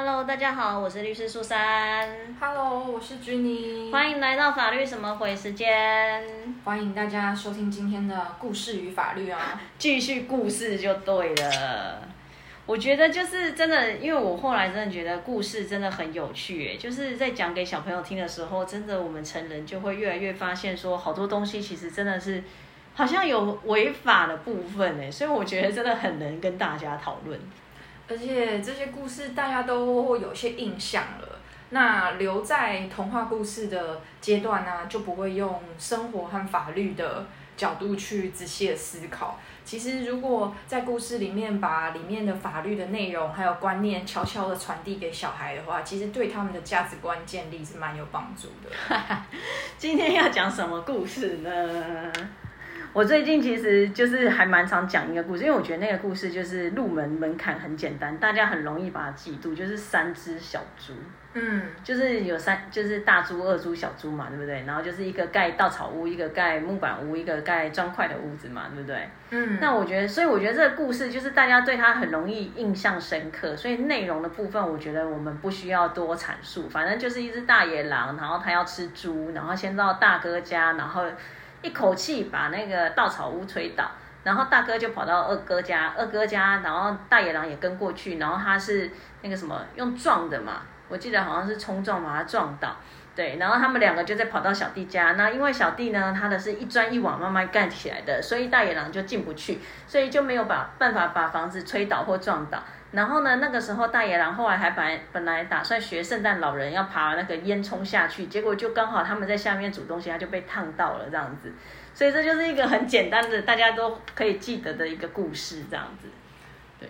Hello，大家好，我是律师苏珊，Hello，我是 j u n y，欢迎来到法律什么鬼时间，欢迎大家收听今天的故事与法律啊。继续故事就对了。我觉得就是真的，因为我后来真的觉得故事真的很有趣，诶，就是在讲给小朋友听的时候，真的我们成人就会越来越发现说，好多东西其实真的是好像有违法的部分，诶，所以我觉得真的很能跟大家讨论。而且这些故事大家都有些印象了，那留在童话故事的阶段呢、就不会用生活和法律的角度去仔细的思考。其实，如果在故事里面把里面的法律的内容还有观念悄悄的传递给小孩的话，其实对他们的价值观建立是蛮有帮助的。今天要讲什么故事呢？我最近其实就是还蛮常讲一个故事，因为我觉得那个故事就是入门门槛很简单，大家很容易把它记住，就是三只小猪，嗯，就是有三，就是大猪、二猪、小猪嘛，对不对？然后就是一个盖稻草屋，一个盖木板屋，一个盖砖块的屋子嘛，对不对？嗯，那我觉得，所以我觉得这个故事就是大家对它很容易印象深刻，所以内容的部分，我觉得我们不需要多阐述，反正就是一只大野狼，然后它要吃猪，然后先到大哥家，然后一口气把那个稻草屋吹倒，然后大哥就跑到二哥家，二哥家，然后大野狼也跟过去，然后他是那个什么用撞的嘛，我记得好像是冲撞把他撞倒。对，然后他们两个就在跑到小弟家，那因为小弟呢，他的是一砖一瓦慢慢盖起来的，所以大野狼就进不去，所以就没有把办法把房子吹倒或撞倒。然后呢，那个时候大野狼后来还本来本来打算学圣诞老人要爬那个烟囱下去，结果就刚好他们在下面煮东西，他就被烫到了这样子。所以这就是一个很简单的大家都可以记得的一个故事这样子。对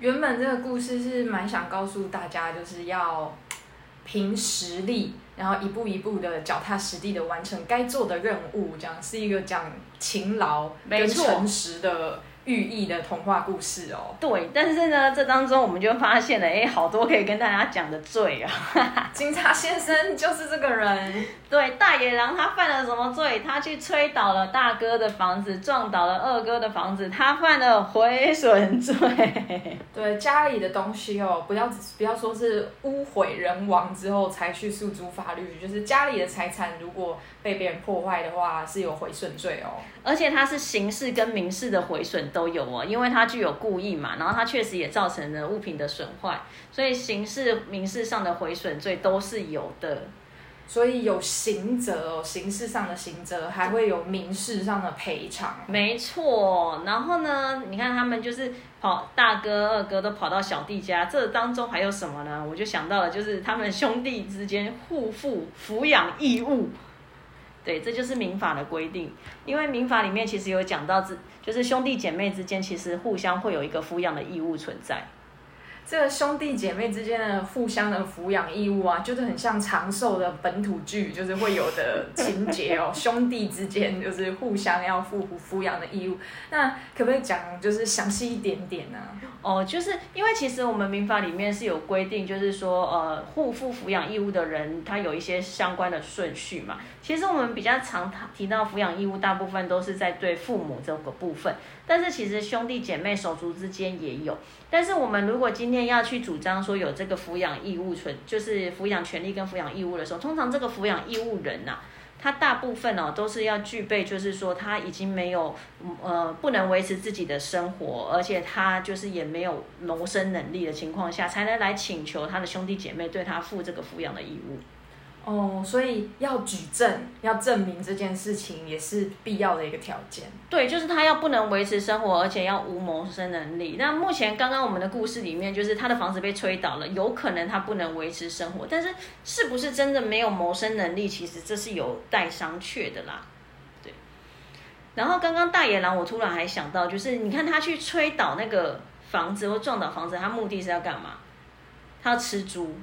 原本这个故事是蛮想告诉大家，就是要凭实力，然后一步一步的脚踏实地的完成该做的任务，这样是一个讲勤劳跟没错诚实的寓意的童话故事哦。对，但是呢，这当中我们就发现了，哎，好多可以跟大家讲的罪啊。警察先生就是这个人，对，大野狼他犯了什么罪？他去吹倒了大哥的房子，撞倒了二哥的房子，他犯了毁损罪。对家里的东西哦，不要不要说是污毁人亡之后才去诉诸法律，就是家里的财产如果被别人破坏的话，是有毁损罪哦。而且它是刑事跟民事的毁损都有哦，因为它具有故意嘛，然后它确实也造成了物品的损坏，所以刑事、民事上的毁损罪都是有的。所以有刑责哦，刑事上的刑责，还会有民事上的赔偿。没错，然后呢，你看他们就是跑大哥、二哥都跑到小弟家，这当中还有什么呢？我就想到了，就是他们兄弟之间互负抚养义务。对，这就是民法的规定，因为民法里面其实有讲到，之就是兄弟姐妹之间其实互相会有一个抚养的义务存在。这个兄弟姐妹之间的互相的抚养义务啊，就是很像长寿的本土剧，就是会有的情节哦。兄弟之间就是互相要负抚养的义务。那可不可以讲就是详细一点点呢、哦，就是因为其实我们民法里面是有规定，就是说，呃，互负抚养义务的人，他有一些相关的顺序嘛。其实我们比较常提到抚养义务，大部分都是在对父母这个部分，但是其实兄弟姐妹手足之间也有。但是我们如果今天要去主张说有这个抚养义务存，就是抚养权利跟抚养义务的时候，通常这个抚养义务人呐、他大部分哦都是要具备，就是说他已经没有呃不能维持自己的生活，而且他就是也没有谋生能力的情况下，才能来请求他的兄弟姐妹对他负这个抚养的义务。哦，所以要举证，要证明这件事情也是必要的一个条件。对，就是他要不能维持生活，而且要无谋生能力。那目前刚刚我们的故事里面，就是他的房子被吹倒了，有可能他不能维持生活，但是是不是真的没有谋生能力，其实这是有待商榷的啦。对。然后刚刚大野狼，我突然还想到，就是你看他去吹倒那个房子或撞倒房子，他目的是要干嘛？他要吃猪。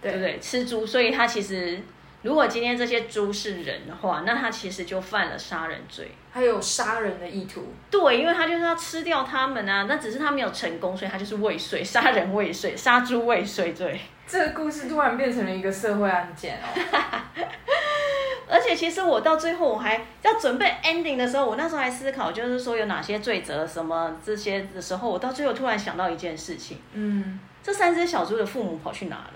对不对？吃猪，所以他其实如果今天这些猪是人的话，那他其实就犯了杀人罪。还有杀人的意图。对，因为他就是要吃掉他们啊，那只是他没有成功，所以他就是未遂，杀人未遂，杀猪未遂罪。这个故事突然变成了一个社会案件哦。而且其实我到最后我还要准备 ending 的时候，我那时候还思考，就是说有哪些罪责什么这些的时候，我到最后突然想到一件事情，嗯，这三只小猪的父母跑去哪了？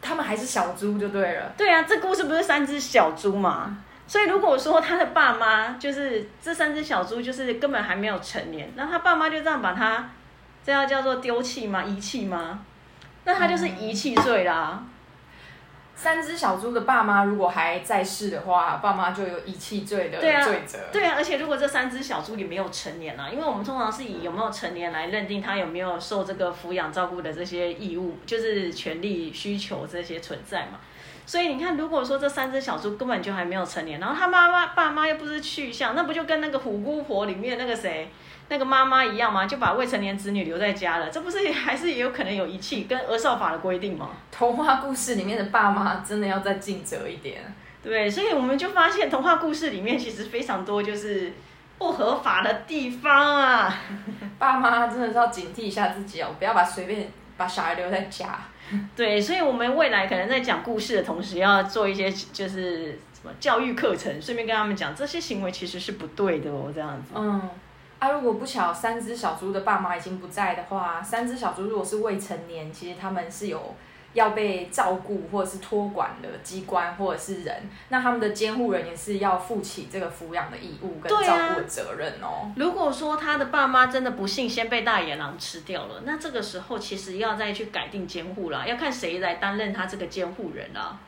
他们还是小猪就对了。对啊，这故事不是三只小猪嘛？所以如果说他的爸妈就是这三只小猪，就是根本还没有成年，那他爸妈就这样把他，这要叫做丢弃吗？遗弃吗？那他就是遗弃罪啦。三只小猪的爸妈如果还在世的话，爸妈就有遗弃罪的罪责。对啊，而且如果这三只小猪也没有成年啊，因为我们通常是以有没有成年来认定他有没有受这个抚养照顾的这些义务，就是权利需求这些存在嘛。所以你看，如果说这三只小猪根本就还没有成年，然后他妈妈爸妈又不是去向，那不就跟那个虎姑婆里面那个谁那个妈妈一样吗？就把未成年子女留在家了，这不是还是也有可能有遗弃跟儿少法的规定吗？童话故事里面的爸妈真的要再尽责一点。对，所以我们就发现童话故事里面其实非常多就是不合法的地方啊。爸妈真的是要警惕一下自己哦，不要把随便把小孩留在家。对，所以我们未来可能在讲故事的同时，要做一些就是什么教育课程，顺便跟他们讲这些行为其实是不对的哦，这样子。嗯，啊，如果不巧三只小猪的爸妈已经不在的话，三只小猪如果是未成年，其实他们是有要被照顾或者是托管的机关或者是人，那他们的监护人也是要负起这个抚养的义务跟照顾的责任哦。如果说他的爸妈真的不幸先被大野狼吃掉了，那这个时候其实要再去改定监护啦，要看谁来担任他这个监护人啦。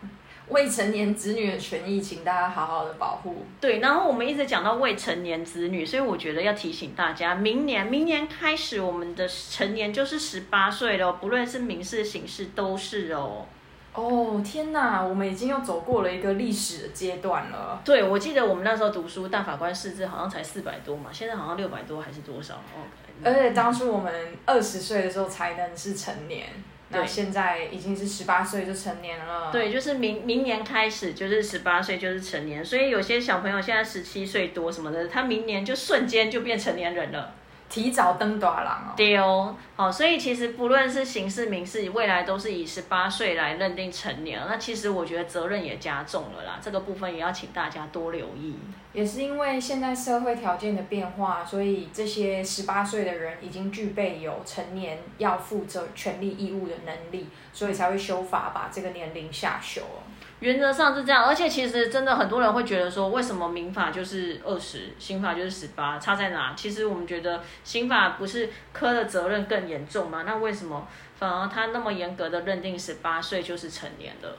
未成年子女的权益，请大家好好的保护。对，然后我们一直讲到未成年子女，所以我觉得要提醒大家，明年明年开始，我们的成年就是十八岁了哦，不论是民事、刑事都是哦。哦，天哪，我们已经又走过了一个历史的阶段了。对，我记得我们那时候读书，大法官释字好像才四百多嘛，现在好像六百多还是多少？哦，而且当初我们二十岁的时候才能是成年，那对现在已经是十八岁就成年了。对，就是明明年开始就是十八岁就是成年，所以有些小朋友现在十七岁多什么的，他明年就瞬间就变成年人了。提早登大郎哦。对哦，好，所以其实不论是刑事、民事，未来都是以十八岁来认定成年。那其实我觉得责任也加重了啦，这个部分也要请大家多留意。也是因为现在社会条件的变化，所以这些十八岁的人已经具备有成年要负责权利义务的能力，所以才会修法把这个年龄下修哦。原则上是这样，而且其实真的很多人会觉得说，为什么民法就是二十，刑法就是十八，差在哪？其实我们觉得刑法不是科的责任更严重吗？那为什么反而他那么严格的认定十八岁就是成年的？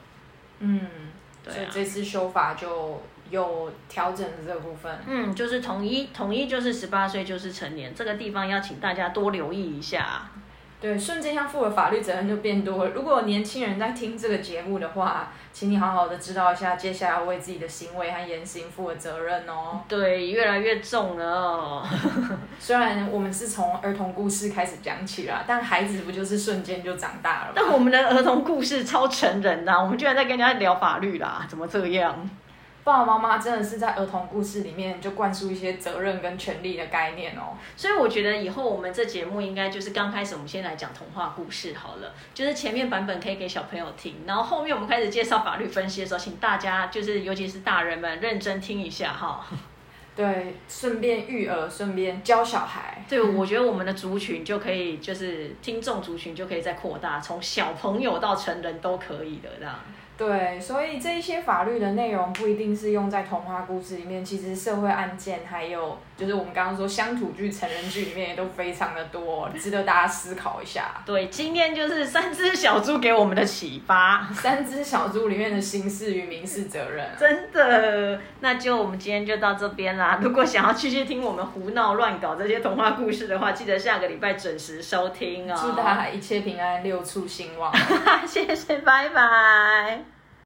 嗯，对啊，所以这次修法就有调整的这个部分。嗯，就是统一统一就是十八岁就是成年，这个地方要请大家多留意一下。对，瞬间要负的法律责任就变多了。如果有年轻人在听这个节目的话，请你好好的知道一下，接下来要为自己的行为和言行负的责任哦。对，越来越重了哦。虽然我们是从儿童故事开始讲起啦，但孩子不就是瞬间就长大了吗？但我们的儿童故事超成人的啊、我们居然在跟人家聊法律啦，怎么这样？爸爸妈妈真的是在儿童故事里面就灌输一些责任跟权利的概念哦。所以我觉得以后我们这节目应该就是刚开始我们先来讲童话故事好了，就是前面版本可以给小朋友听，然后后面我们开始介绍法律分析的时候，请大家就是尤其是大人们认真听一下哈。对，顺便育儿，顺便教小孩。对，我觉得我们的族群就可以就是听众族群就可以再扩大，从小朋友到成人都可以的这样。对，所以这一些法律的内容不一定是用在童话故事里面，其实社会案件还有就是我们刚刚说乡土剧、成人剧里面也都非常的多，值得大家思考一下。对，今天就是三只小猪给我们的启发。三只小猪里面的刑事与民事责任，真的，那就我们今天就到这边啦。如果想要继续听我们胡闹乱搞这些童话故事的话，记得下个礼拜准时收听哦。祝大家一切平安，六畜兴旺。谢谢，拜拜。